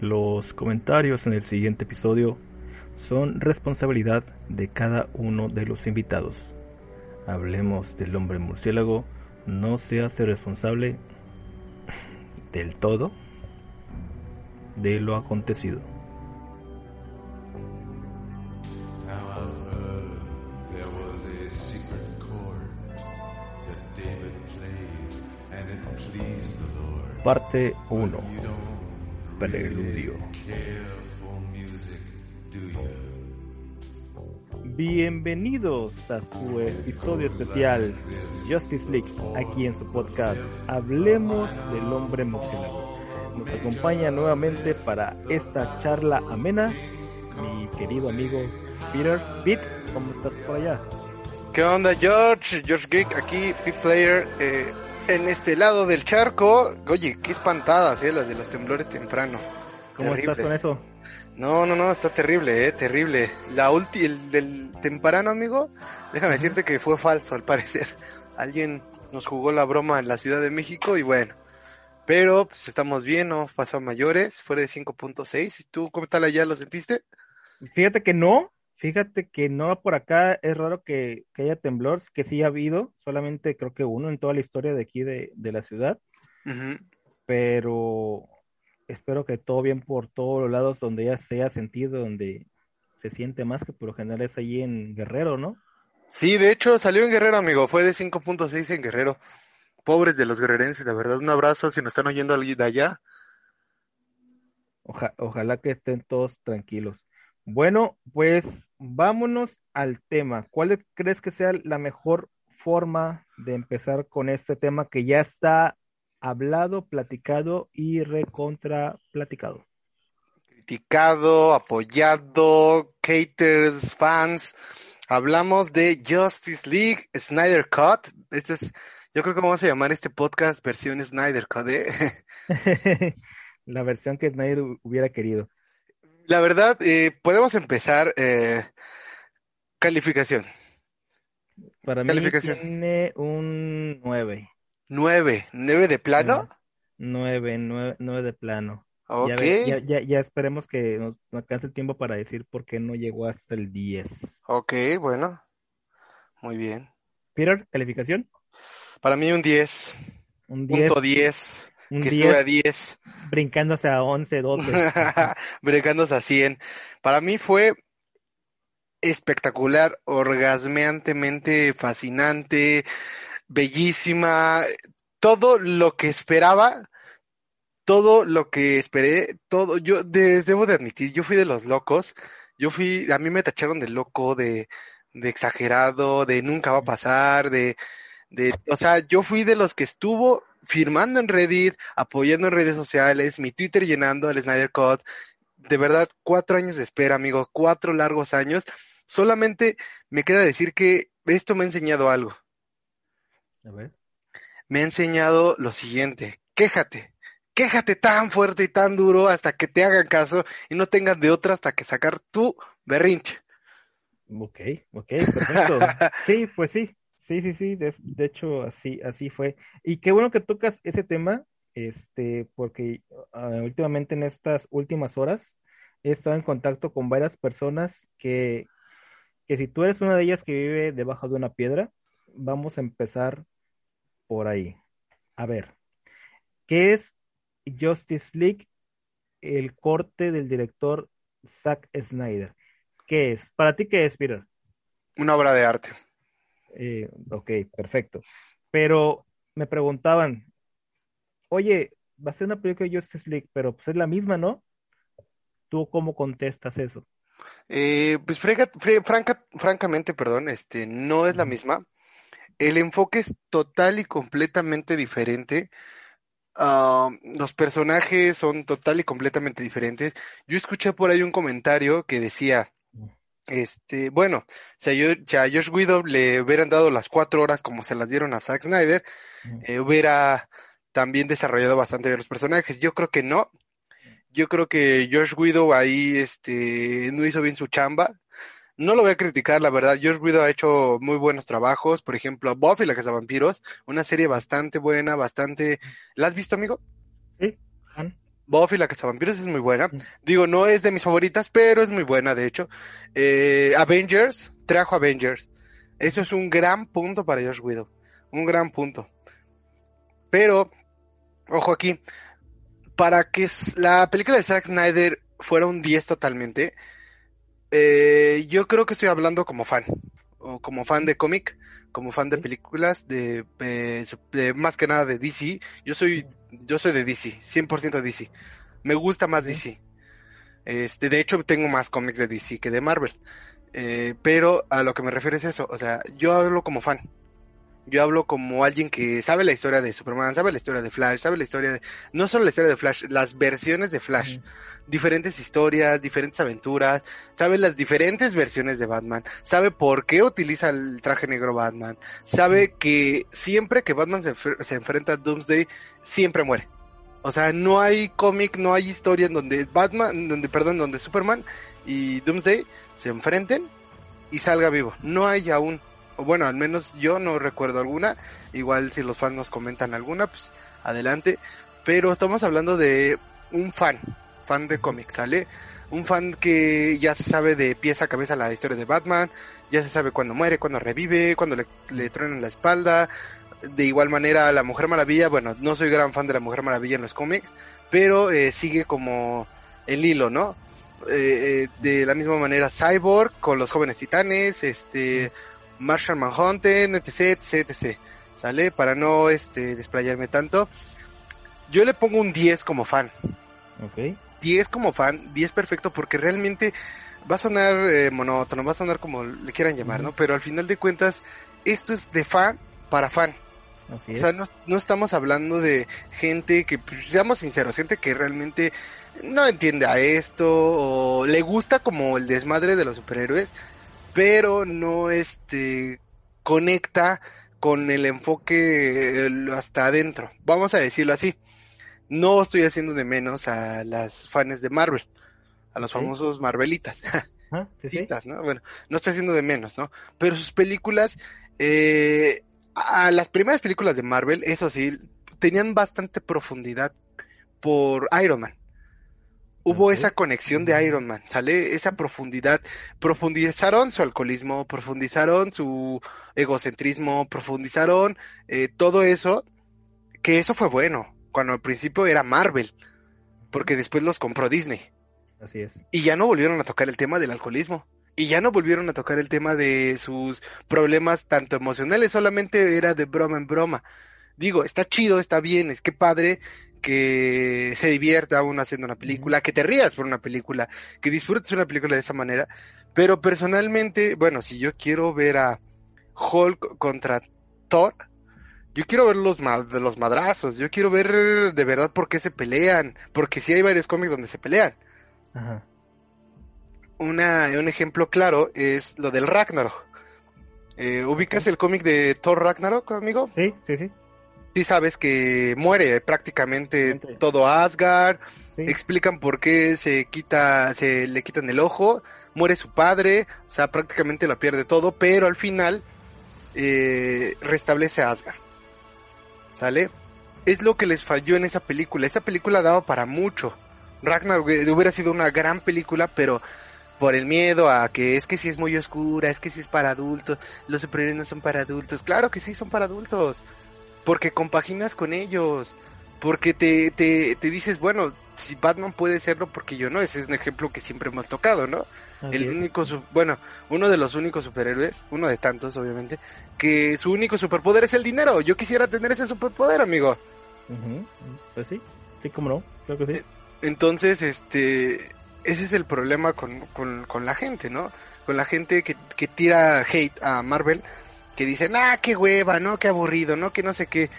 Los comentarios en el siguiente episodio son responsabilidad de cada uno de los invitados. Hablemos del hombre murciélago, no se hace responsable del todo de lo acontecido. Parte 1. Preludio. Bienvenidos a su episodio especial Justice League, aquí en su podcast Hablemos del hombre murciélago. Nos acompaña nuevamente para esta charla amena mi querido amigo Peter. Pete, ¿cómo estás por allá? ¿Qué onda, George? George Geek, aquí, P-Player, eh, en este lado del charco. Oye, qué espantadas, eh, las de los temblores temprano. ¿Cómo estás con eso? No, no, no, está terrible, eh, terrible. La ulti, el del temprano, amigo, déjame decirte que fue falso, al parecer. Alguien nos jugó la broma en la Ciudad de México y bueno. Pero, pues estamos bien, no pasó a mayores, fue de 5.6. ¿Y tú, cómo tal allá, lo sentiste? Fíjate que no, fíjate que no por acá es raro que, que haya temblores, que sí ha habido, solamente creo que uno en toda la historia de aquí de, de la ciudad. Pero espero que todo bien por todos los lados donde ya se haya sentido, donde se siente más que por lo general es allí en Guerrero, ¿no? Sí, de hecho salió en Guerrero, amigo. Fue de 5.6 en Guerrero. Pobres de los guerrerenses, la verdad. Un abrazo si nos están oyendo de allá. Oja- ojalá que estén todos tranquilos. Bueno, pues vámonos al tema. ¿Cuál crees que sea la mejor forma de empezar con este tema que ya está hablado, platicado y recontra platicado? Criticado, apoyado, haters, fans. Hablamos de Justice League, Snyder Cut. Este es, yo creo que vamos a llamar este podcast versión Snyder Cut, ¿eh? La versión que Snyder hubiera querido. La verdad, eh, podemos empezar. eh, calificación. Para mí Calificación. tiene un 9. Nueve. ¿Nueve de plano? 9, 9, de plano. Ya, Ok. ve- ya, ya, ya esperemos que nos, nos alcance el tiempo para decir por qué no llegó hasta el 10. Ok, bueno. Muy bien. Peter, calificación. Para mí un 10. Un 10, Punto 10. Un Que 10 sube a 10. brincándose a 11, 12. Brecándose a 100. Para mí fue espectacular, orgasmeantemente fascinante, bellísima, todo lo que esperaba, todo lo que esperé, todo, yo debo de admitir, yo fui de los locos, yo fui, a mí me tacharon de loco, de, de exagerado, de nunca va a pasar, de, de, o sea, yo fui de los que estuvo firmando en Reddit, apoyando en redes sociales, mi Twitter llenando el Snyder Cut, de verdad, cuatro años de espera, amigos, cuatro largos años. Solamente me queda decir que esto me ha enseñado algo. A ver. Me ha enseñado lo siguiente, quéjate, quéjate tan fuerte y tan duro hasta que te hagan caso y no tengas de otra hasta que sacar tu berrinche. Ok, ok, perfecto. Sí, pues sí, sí, sí, sí, de, hecho así, así fue. Y qué bueno que tocas ese tema, este, porque ah, últimamente en estas últimas horas he estado en contacto con varias personas que, que si tú eres una de ellas que vive debajo de una piedra, vamos a empezar por ahí. A ver, ¿qué es Justice League? El corte del director Zack Snyder. ¿Qué es? ¿Para ti qué es, Peter? Una obra de arte. Eh, ok, perfecto. Pero me preguntaban, oye, va a ser una película de Justice League, pero pues es la misma, ¿no? ¿Tú cómo contestas eso? Eh, pues frega- fre- franca- francamente, perdón, este, no es la misma. El enfoque es total y completamente diferente. Ah, los personajes son total y completamente diferentes. Yo escuché por ahí un comentario que decía, este, bueno, si a, si a Josh Whedon le hubieran dado las cuatro horas como se las dieron a Zack Snyder, eh, hubiera también desarrollado bastante bien los personajes. Yo creo que no. Yo creo que Josh Whedon ahí, este, no hizo bien su chamba. No lo voy a criticar, la verdad. Josh Whedon ha hecho muy buenos trabajos. Por ejemplo, Buffy la Vampiros, una serie bastante buena, bastante. ¿La has visto, amigo? Sí. Buffy la Cazavampiros es muy buena. Digo, no es de mis favoritas, pero es muy buena, de hecho. Eh, Avengers, trajo Avengers. Eso es un gran punto para Josh Widow. Un gran punto. Pero, ojo aquí, para que la película de Zack Snyder fuera un 10 totalmente, eh, yo creo que estoy hablando como fan, o como fan de cómic, como fan de películas, de, eh, de más que nada de DC. Yo soy, yo soy de DC, 100% DC. Me gusta más. DC. Este, de hecho, tengo más cómics de DC que de Marvel. Eh, pero a lo que me refiero es eso, o sea, yo hablo como fan. Yo hablo como alguien que sabe la historia de Superman, sabe la historia de Flash, sabe la historia de... No solo la historia de Flash, las versiones de Flash. Diferentes historias, diferentes aventuras, sabe las diferentes versiones de Batman, sabe por qué utiliza el traje negro Batman, sabe que siempre que Batman se, se enfrenta a Doomsday, siempre muere. O sea, no hay cómic, no hay historia en donde Batman, donde, perdón, donde Superman y Doomsday se enfrenten y salga vivo. No hay aún. Bueno, al menos yo no recuerdo alguna. Igual si los fans nos comentan alguna, pues adelante. Pero estamos hablando de un fan, fan de cómics, ¿sale? Un fan que ya se sabe de pieza a cabeza la historia de Batman, ya se sabe cuándo muere, cuándo revive, cuándo le, le truenan la espalda. De igual manera, la Mujer Maravilla, bueno, no soy gran fan de la Mujer Maravilla en los cómics, pero eh, sigue como el hilo, ¿no? Eh, eh, de la misma manera, Cyborg con los jóvenes titanes, este, Marshall Manhunter, etc, etc, etc. ¿Sale? Para no este, desplayarme tanto. Yo le pongo un 10 como fan. Ok. 10 como fan, 10 perfecto, porque realmente va a sonar eh, monótono, va a sonar como le quieran llamar, ¿no? Pero al final de cuentas, esto es de fan para fan. Así O sea, no, no estamos hablando de gente que, pues, seamos sinceros, gente que realmente no entiende a esto o le gusta como el desmadre de los superhéroes, pero no este conecta con el enfoque eh, hasta adentro. Vamos a decirlo así. No estoy haciendo de menos a las fans de Marvel, a los famosos Marvelitas. Ah, sí, sí. citas, ¿no? Bueno, no estoy haciendo de menos, ¿no? Pero sus películas, eh, a las primeras películas de Marvel, eso sí, tenían bastante profundidad por Iron Man. Hubo esa conexión de Iron Man, ¿sale? Esa profundidad. Profundizaron su alcoholismo, profundizaron su egocentrismo, profundizaron eh, todo eso, que eso fue bueno, cuando al principio era Marvel, porque después los compró Disney. Así es. Y ya no volvieron a tocar el tema del alcoholismo. Y ya no volvieron a tocar el tema de sus problemas tanto emocionales, solamente era de broma en broma. Digo, está chido, está bien, es que padre que se divierta uno haciendo una película, que te rías por una película, que disfrutes una película de esa manera. Pero personalmente, bueno, si yo quiero ver a Hulk contra Thor, yo quiero ver los, ma- los madrazos, yo quiero ver de verdad por qué se pelean, porque sí hay varios cómics donde se pelean Ajá. una, un ejemplo claro es lo del Ragnarok. Eh, ¿Ubicas el cómic de Thor Ragnarok, amigo? Sí, sí, sí. Sí sabes que muere prácticamente todo Asgard, sí. explican por qué se quita, se le quitan el ojo, muere su padre, o sea, prácticamente lo pierde todo, pero al final eh, restablece a Asgard. ¿Sale? Es lo que les falló en esa película. Esa película daba para mucho. Ragnarok eh, hubiera sido una gran película, pero por el miedo a que es que si es muy oscura, es que si es para adultos, los superhéroes no son para adultos. Claro que sí son para adultos, porque compaginas con ellos, porque te, te, te dices, bueno, si Batman puede serlo, porque yo no, ese es un ejemplo que siempre hemos tocado, ¿no? El único, bueno, uno de los únicos superhéroes, uno de tantos, obviamente, que su único superpoder es el dinero. Yo quisiera tener ese superpoder, amigo. Ujú. Pues sí, sí, cómo no, creo que sí. Entonces, este, ese es el problema con, con, con la gente, ¿no? Con la gente que, que tira hate a Marvel, que dicen, ah, qué hueva, ¿no? Qué aburrido, ¿no? Que no sé qué.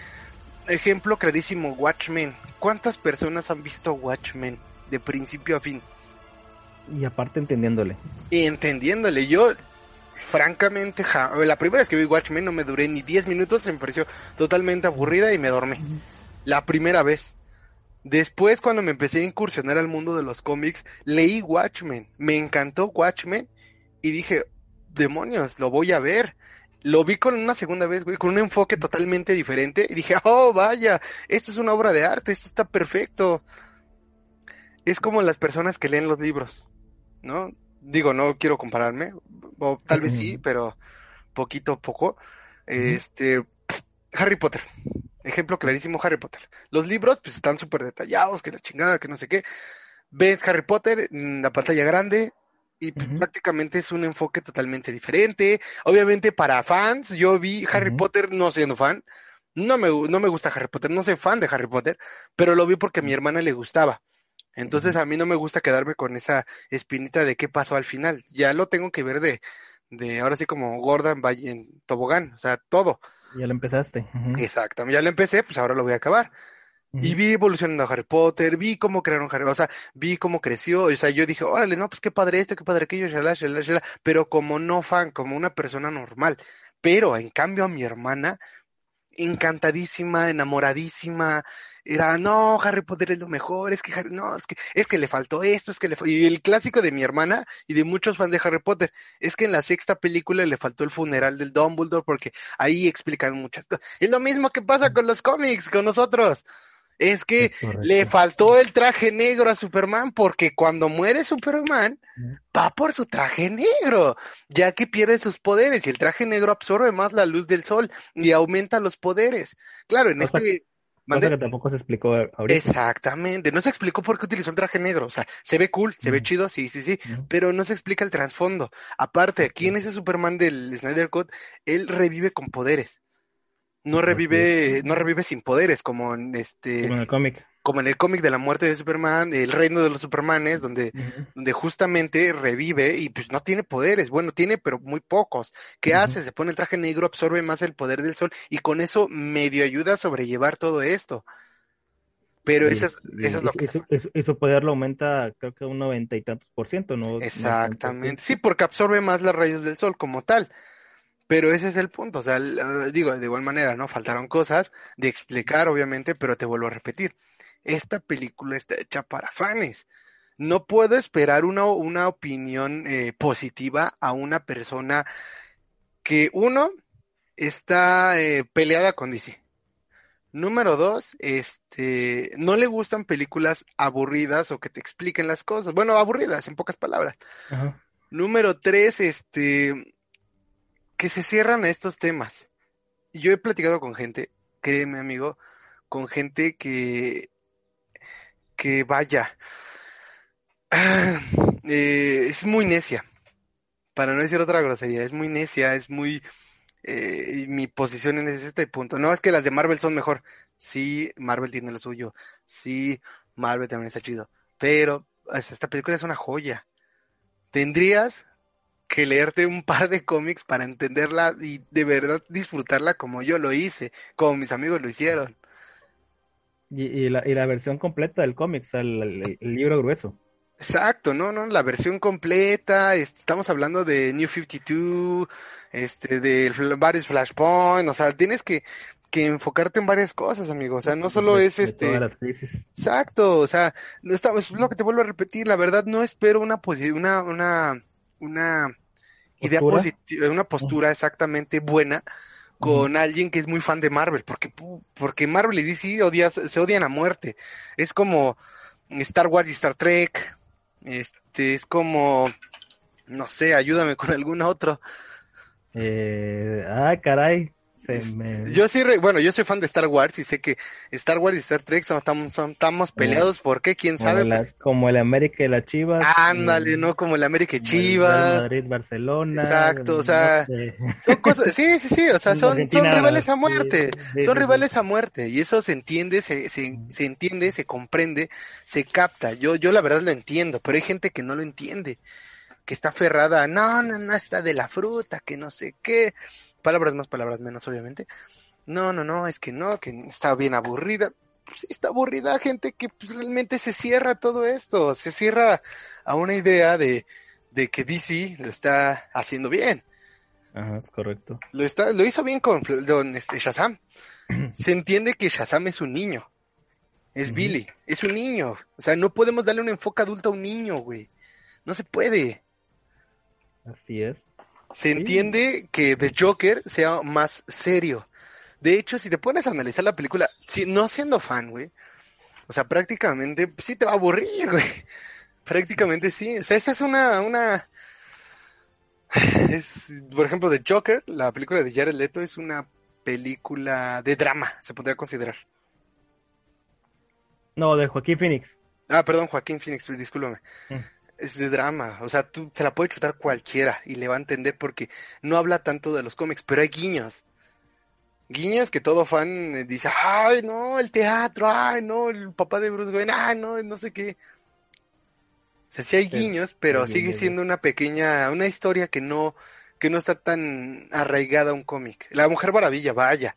Ejemplo clarísimo, Watchmen. ¿Cuántas personas han visto Watchmen de principio a fin? Y aparte entendiéndole. Y entendiéndole, yo, francamente, ja- la primera vez que vi Watchmen no me duré ni 10 minutos, me pareció totalmente aburrida y me dormí. La primera vez. Después, cuando me empecé a incursionar al mundo de los cómics, leí Watchmen. Me encantó Watchmen y dije, demonios, lo voy a ver. Lo vi con una segunda vez, güey, con un enfoque totalmente diferente. Y dije, oh, vaya, esto es una obra de arte, esto está perfecto. es como las personas que leen los libros, ¿no? Digo, no quiero compararme, o tal vez sí, pero poquito a poco. Este, Harry Potter, ejemplo clarísimo, Harry Potter. Los libros, pues están súper detallados, que la chingada, que no sé qué. Ves Harry Potter en la pantalla grande y prácticamente es un enfoque totalmente diferente. Obviamente para fans, yo vi Harry. Potter no siendo fan. No me, no me gusta Harry Potter, no soy fan de Harry Potter, pero lo vi porque a mi hermana le gustaba. Entonces a mí no me gusta quedarme con esa espinita de qué pasó al final. Ya lo tengo que ver de, de ahora sí como Gordon Valle en tobogán, o sea, todo. Ya lo empezaste. Exactamente. Ya lo empecé, pues ahora lo voy a acabar. Y vi evolucionando a Harry Potter, vi cómo crearon Harry, o sea, vi cómo creció, o sea, yo dije, órale, no, pues qué padre esto, qué padre aquello, shalá, shalá, shalá, pero como no fan, como una persona normal. Pero en cambio a mi hermana, encantadísima, enamoradísima, era, no, Harry Potter es lo mejor, es que Harry, no, es que, es que le faltó esto, es que le fa-". Y el clásico de mi hermana y de muchos fans de Harry Potter, es que en la sexta película le faltó el funeral del Dumbledore porque ahí explican muchas cosas. Es lo mismo que pasa con los cómics, con nosotros. Es que Es le faltó el traje negro a Superman porque cuando muere Superman va por su traje negro, ya que pierde sus poderes y el traje negro absorbe más la luz del sol y aumenta los poderes. Claro, en este... Cosa ¿Mande? que tampoco se explicó ahorita. Exactamente, no se explicó por qué utilizó el traje negro, o sea, se ve cool, se ve chido, sí, sí, sí, pero no se explica el trasfondo. Aparte, aquí en ese Superman del Snyder Cut, él revive con poderes. No revive, no revive sin poderes, como en este, Como en el cómic. como en el cómic de la muerte de Superman, el reino de los Supermanes, donde, donde justamente revive y pues no tiene poderes. Bueno, tiene, pero muy pocos. ¿Qué hace? Se pone el traje negro, absorbe más el poder del sol y con eso medio ayuda a sobrellevar todo esto. Pero eso es, eso es lo que... y su poder lo aumenta, creo que un noventa y tantos por ciento, ¿no? Exactamente. sí. Sí, porque absorbe más las rayos del sol como tal. Pero ese es el punto. O sea, eh, digo, de igual manera, ¿no? Faltaron cosas de explicar, obviamente, pero te vuelvo a repetir. Esta película está hecha para fans. No puedo esperar una, una opinión eh, positiva a una persona que, uno, está eh, peleada con DC. Número dos, este, no le gustan películas aburridas o que te expliquen las cosas. Bueno, aburridas, en pocas palabras. Ajá. Número tres, este, que se cierran a estos temas. Yo he platicado con gente, créeme amigo, con gente que, que vaya, eh, es muy necia, para no decir otra grosería, es muy necia, es muy, eh, mi posición en este punto. No es que las de Marvel son mejor. Sí, Marvel tiene lo suyo. Sí, Marvel también está chido. Pero esta película es una joya. Tendrías que leerte un par de cómics para entenderla y de verdad disfrutarla como yo lo hice, como mis amigos lo hicieron. Y, y la, y la versión completa del cómic, o sea, el, el- el libro grueso. Exacto, no, no, la versión completa, estamos hablando de New 52, este, de varios Flashpoint, o sea, tienes que, que enfocarte en varias cosas, amigo, o sea, no solo de, es este, todas las crisis. exacto, o sea, no está, es lo que te vuelvo a repetir, la verdad no espero una una, una, una idea ¿Postura? positiva, una postura exactamente buena con alguien que es muy fan de Marvel, porque, porque Marvel y DC odias- se odian a muerte, es como Star Wars y Star Trek, este, es como, no sé, ayúdame con algún otro. Eh, ay, caray. Este. Yo sí, re- bueno, yo soy fan de Star Wars y sé que Star Wars y Star Trek son, estamos, son- estamos peleados, ¿por qué? ¿Quién como, sabe? la- como el América y las Chivas. Ándale, y- ¿no? Como el América y Chivas. Madrid, Barcelona. Exacto, o no sea, sé. Son cosas, sí, sí, sí, o sea, son, rivales a muerte, sí, sí, son sí. rivales a muerte, y eso se entiende, se, se, se entiende, se comprende, se capta. Yo, yo la verdad lo entiendo, pero hay gente que no lo entiende, que está aferrada, a, no, no, no, está de la fruta, que no sé qué, palabras más, palabras menos, obviamente. No, no, no, es que no, que está bien aburrida. Pues sí, está aburrida gente que pues, realmente se cierra todo esto, se cierra a una idea de, de que DC lo está haciendo bien. Ajá, es correcto. Lo, está, lo hizo bien con, con, este, Shazam. Se entiende que Shazam es un niño. Es. Billy, es un niño. O sea, no podemos darle un enfoque adulto a un niño, güey. No se puede. Así es. Se entiende que The Joker sea más serio. De hecho, si te pones a analizar la película, si, no siendo fan, güey, O sea, prácticamente pues, sí te va a aburrir, güey. Prácticamente sí. O sea, esa es una, una... Es, por ejemplo, de Joker, la película de Jared Leto es una película de drama, se podría considerar. No, de Joaquín Phoenix. Ah, perdón, Joaquín Phoenix, discúlpame. Mm. Es de drama, o sea, tú te la puede chutar cualquiera y le va a entender porque no habla tanto de los cómics, pero hay guiños. Guiños que todo fan eh, dice, ay, no, el teatro, ay, no, el papá de Bruce Wayne, ay, no, no sé qué. O sea, sí hay guiños, pero sí, sigue siendo una pequeña, una historia que no, que no está tan arraigada a un cómic. La Mujer Maravilla, vaya.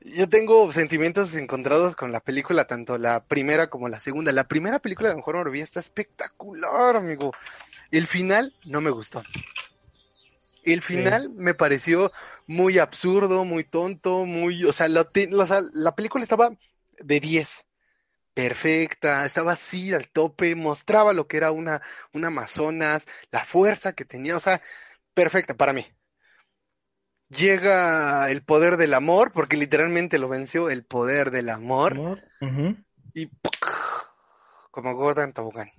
Yo tengo sentimientos encontrados con la película, tanto la primera como la segunda. La primera película de Mujer Maravilla está espectacular, amigo. El final no me gustó. El final me pareció muy absurdo, muy tonto, muy, sea, o sea, la película estaba de 10, perfecta, estaba así al tope, mostraba lo que era una, una Amazonas, la fuerza que tenía, o sea, perfecta para mí. Llega el poder del amor, porque literalmente lo venció el poder del amor, y ¡puc! como Gordon Tobogán.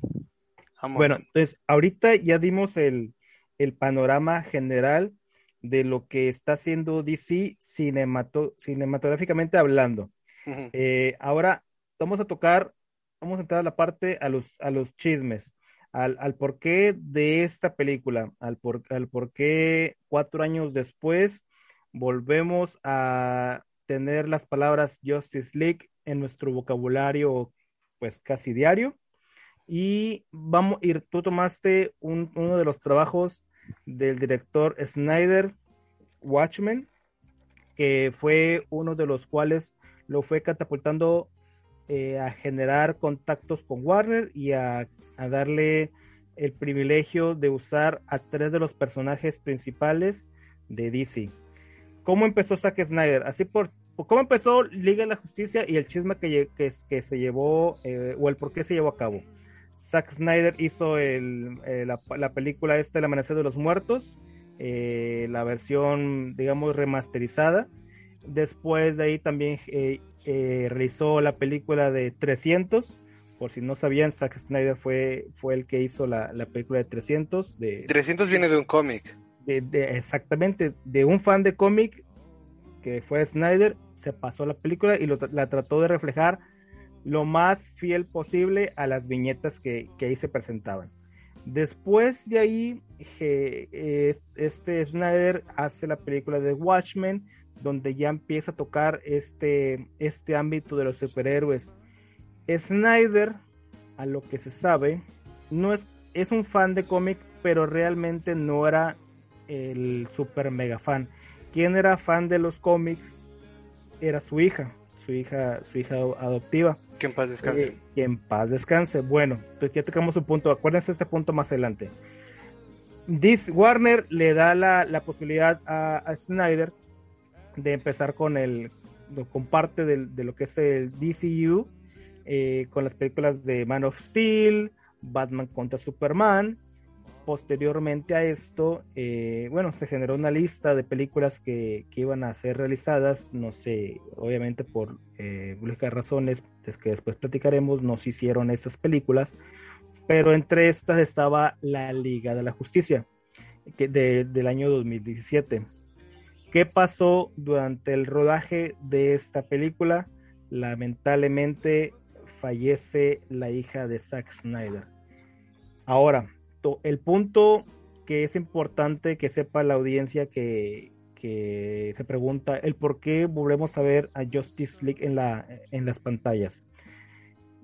Bueno, entonces ahorita ya dimos el, el panorama general de lo que está haciendo DC cinemato- cinematográficamente hablando. Eh, ahora vamos a tocar, vamos a entrar a la parte, a los, a los chismes, al, al porqué de esta película, al, por, al porqué cuatro años después volvemos a tener las palabras Justice League en nuestro vocabulario pues casi diario. Y vamos, y tú tomaste un- uno de los trabajos del director Snyder, Watchmen, que fue uno de los cuales lo fue catapultando eh, a generar contactos con Warner y a, a darle el privilegio de usar a tres de los personajes principales de DC. ¿Cómo empezó Zack Snyder? Así por, cómo empezó Liga de la Justicia y el chisme que, que, se llevó eh, o el por qué se llevó a cabo. Zack Snyder hizo eh, la, la película esta, El Amanecer de los Muertos, la versión, digamos, remasterizada. Después de ahí también eh, eh, realizó la película de 300. Por si no sabían, Zack Snyder fue, fue el que hizo la, la película de 300. De, 300 viene de un cómic. de- de- exactamente, de un fan de cómic que fue Snyder, se pasó la película y lo la trató de reflejar lo más fiel posible a las viñetas que, que ahí se presentaban. Después de ahí, je- este Snyder hace la película de Watchmen, donde ya empieza a tocar este, este ámbito de los superhéroes. Snyder, a lo que se sabe, no es, es un fan de cómic, pero realmente no era el super mega fan. Quien era fan de los cómics era su hija, su hija, su hija adoptiva. Que en paz descanse. Eh, que en paz descanse. Bueno, pues ya tocamos un punto. Acuérdense este punto más adelante. Dis Warner le da la, la posibilidad a, a Snyder de empezar con el con parte de lo que es el DCU eh, con las películas de Man of Steel, Batman contra Superman. Posteriormente a esto, eh, bueno, se generó una lista de películas que, que iban a ser realizadas, no sé, obviamente por eh, razones es que después platicaremos, no se hicieron estas películas, pero entre estas estaba La Liga de la Justicia, que de- del año 2017. ¿Qué pasó durante el rodaje de esta película? Lamentablemente fallece la hija de Zack Snyder. Ahora, el punto que es importante que sepa la audiencia que, que se pregunta el por qué volvemos a ver a Justice League en, la, en las pantallas.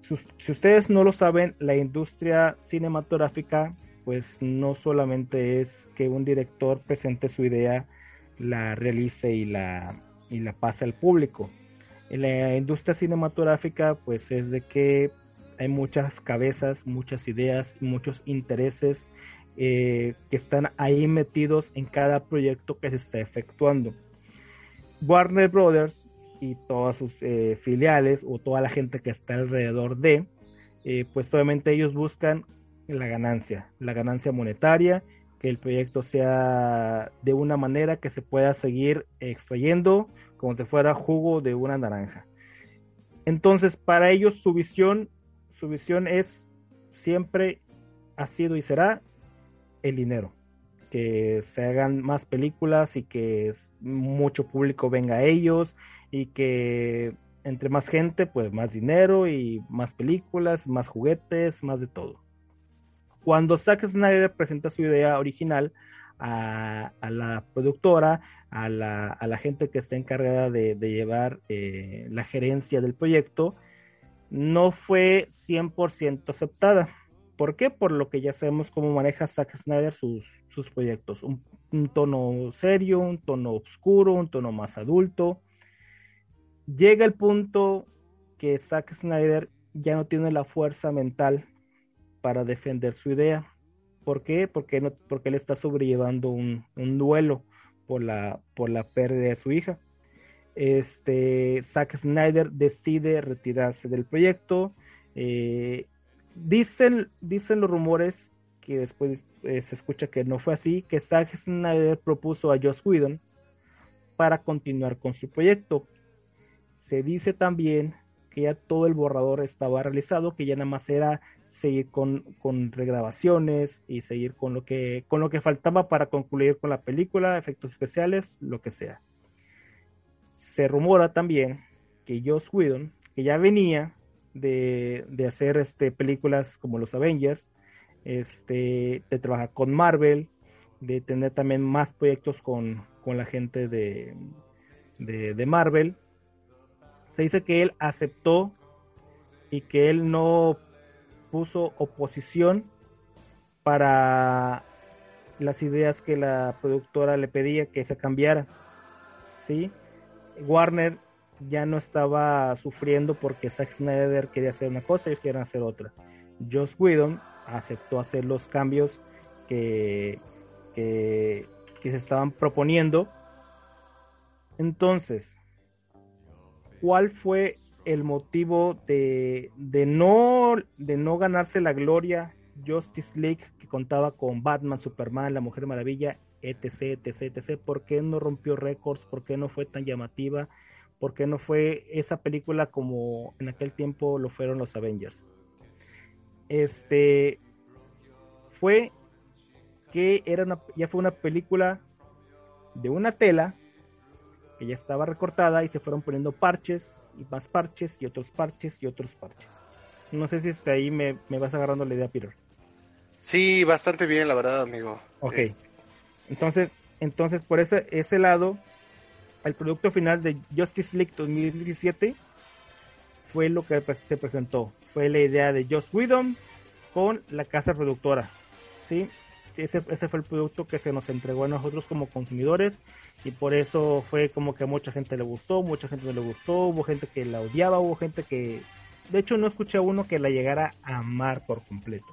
Si, si ustedes no lo saben, la industria cinematográfica pues no solamente es que un director presente su idea, la realice y la, y la pase al público. En la industria cinematográfica pues es de que hay muchas cabezas, muchas ideas, muchos intereses eh, que están ahí metidos en cada proyecto que se está efectuando. Warner Brothers y todas sus eh, filiales o toda la gente que está alrededor de, eh, pues obviamente ellos buscan la ganancia, la ganancia monetaria, el proyecto sea de una manera que se pueda seguir extrayendo como si fuera jugo de una naranja. Entonces, para ellos su visión, su visión es siempre ha sido y será el dinero. Que se hagan más películas y que mucho público venga a ellos y que entre más gente, pues más dinero y más películas, más juguetes, más de todo. Cuando Zack Snyder presenta su idea original a, la productora, a la, gente que está encargada de, llevar eh, la gerencia del proyecto, no fue 100% aceptada. ¿Por qué? Por lo que ya sabemos cómo maneja Zack Snyder sus, proyectos. Un, tono serio, un tono oscuro, un tono más adulto. Llega el punto que Zack Snyder ya no tiene la fuerza mental para defender su idea. ¿Por qué? Porque, porque él está sobrellevando un, un duelo por la, por la pérdida de su hija. Este, Zack Snyder decide retirarse del proyecto. Eh, dicen, dicen los rumores que después eh, se escucha que no fue así, que Zack Snyder propuso a Joss Whedon para continuar con su proyecto. Se dice también que ya todo el borrador estaba realizado, que ya nada más era seguir con, con, regrabaciones y seguir con lo que con lo que faltaba para concluir con la película, efectos especiales, lo que sea. Se rumora también que Joss Whedon, que ya venía de, de hacer este, películas como los Avengers, este, de trabajar con Marvel, de tener también más proyectos con, con la gente de, de, de Marvel. Se dice que él aceptó y que él no puso oposición para las ideas que la productora le pedía que se cambiara. ¿sí? Warner ya no estaba sufriendo porque Zack Snyder quería hacer una cosa y ellos querían hacer otra. Joss Whedon aceptó hacer los cambios que, que, que se estaban proponiendo. Entonces, ¿cuál fue el motivo de, no, de no ganarse la gloria Justice League que contaba con Batman, Superman, La Mujer Maravilla, etc, etc, etc. ¿Por qué no rompió récords? ¿Por qué no fue tan llamativa? ¿Por qué no fue esa película como en aquel tiempo lo fueron los Avengers? Este fue que era una, ya fue una película de una tela que ya estaba recortada y se fueron poniendo parches y más parches y otros parches y otros parches. No sé si hasta ahí me, vas agarrando la idea, Peter. Sí, bastante bien, la verdad, amigo. Ok. Entonces, entonces por ese, ese lado, el producto final de Justice League 2017 fue lo que se presentó. Fue la idea de Joss Whedon con la casa productora. ¿sí? Ese, ese fue el producto que se nos entregó a nosotros como consumidores y por eso fue como que a mucha gente le gustó, mucha gente no le gustó, hubo gente que la odiaba, hubo gente que, de hecho no escuché a uno que la llegara a amar por completo.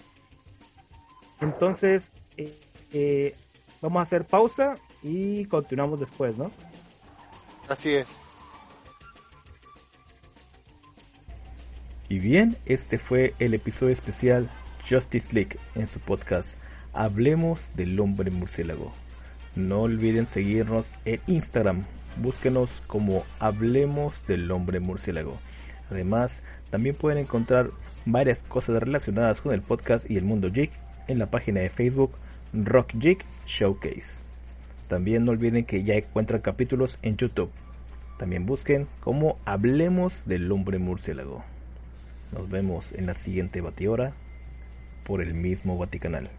Entonces, eh, eh, vamos a hacer pausa y continuamos después, ¿no? Así es. Y bien, este fue el episodio especial Justice League en su podcast Hablemos del hombre murciélago. No olviden seguirnos en Instagram. Búsquenos como Hablemos del Hombre Murciélago. Además, también pueden encontrar varias cosas relacionadas con el podcast y el mundo geek en la página de Facebook Rock Geek Showcase. También no olviden que ya encuentran capítulos en YouTube. También busquen como Hablemos del Hombre Murciélago. Nos vemos en la siguiente batidora por el mismo Vaticanal.